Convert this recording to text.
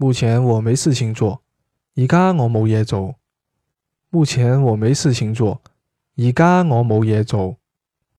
目前我没事情做而家我冇嘢做。目前我没事情做而家我冇嘢做。